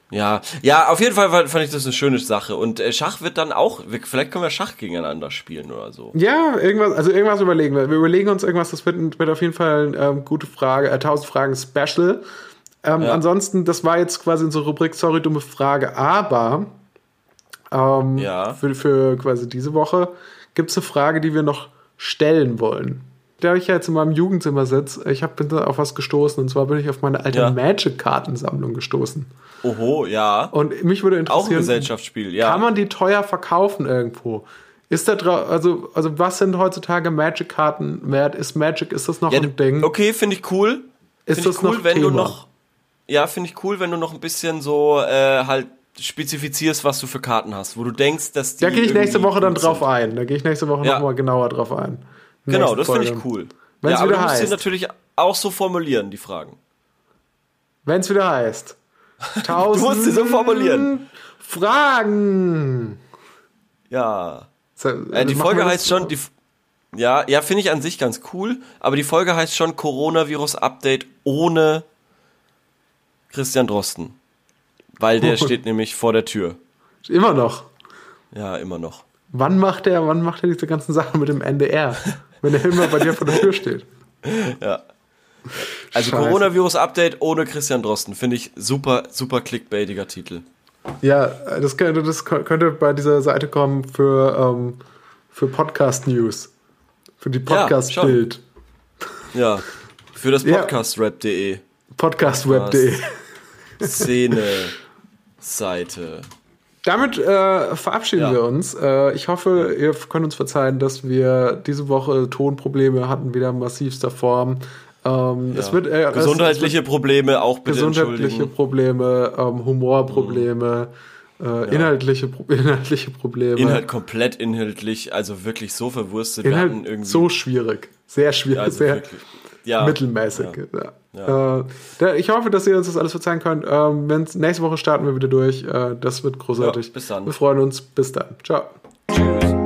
Ja, ja, auf jeden Fall fand ich das eine schöne Sache. Und äh, Schach wird dann auch, vielleicht können wir Schach gegeneinander spielen oder so. Ja, irgendwas, also irgendwas überlegen wir. Wir überlegen uns irgendwas, das wird, wird auf jeden Fall eine ähm, gute Frage, äh, 1000 Fragen Special. Ähm, ja. Ansonsten, das war jetzt quasi unsere Rubrik, sorry, dumme Frage, aber ähm, ja. für, für quasi diese Woche gibt es eine Frage, die wir noch stellen wollen da ich ja jetzt in meinem Jugendzimmer sitze, ich hab, bin da auf was gestoßen. Und zwar bin ich auf meine alte ja. Magic-Kartensammlung gestoßen. Oho, ja. Und mich würde interessieren. Auch ein Gesellschaftsspiel, ja. Kann man die teuer verkaufen irgendwo? Ist da also, also was sind heutzutage Magic-Karten wert? Ist Magic, ist das noch ja, ein Ding? Okay, finde ich cool. Ist find das cool, noch wenn Thema? du noch. Ja, finde ich cool, wenn du noch ein bisschen so äh, halt spezifizierst, was du für Karten hast, wo du denkst, dass die. Da gehe ich nächste Woche dann drauf ein. Da gehe ich nächste Woche ja. nochmal genauer drauf ein. Genau, das finde ich cool. Wenn's ja, aber du musst heißt. sie natürlich auch so formulieren, die Fragen. Wenn es wieder heißt. Tausend du musst sie so formulieren. Fragen. Ja. So, äh, die Folge heißt schon, die, ja, ja, finde ich an sich ganz cool, aber die Folge heißt schon Coronavirus-Update ohne Christian Drosten. Weil der steht nämlich vor der Tür. Immer noch. Ja, immer noch. Wann macht er, wann macht er diese ganzen Sachen mit dem NDR? wenn er immer bei dir vor der Tür steht. Ja. Also Coronavirus-Update ohne Christian Drosten. Finde ich super, super clickbaitiger Titel. Ja, das könnte, das könnte bei dieser Seite kommen für, ähm, für Podcast-News. Für die Podcast-Bild. Ja, ja, für das Podcast-Rap.de. Podcast-Web.de. Szene-Seite. Damit äh, verabschieden ja. wir uns. Äh, ich hoffe, ihr könnt uns verzeihen, dass wir diese Woche Tonprobleme hatten, wieder massivster Form. Ähm, ja. es wird, äh, gesundheitliche es, Probleme auch bitte Gesundheitliche Probleme, ähm, Humorprobleme. Mhm. Äh, ja. inhaltliche, inhaltliche Probleme. Inhalt komplett inhaltlich, also wirklich so verwurstet. Inhalt so schwierig, sehr schwierig, also sehr ja. mittelmäßig. Ja. Äh, ich hoffe, dass ihr uns das alles verzeihen könnt. Ähm, nächste Woche starten wir wieder durch. Äh, das wird großartig. bis dann. Wir freuen uns. Bis dann. Ciao. Tschüss.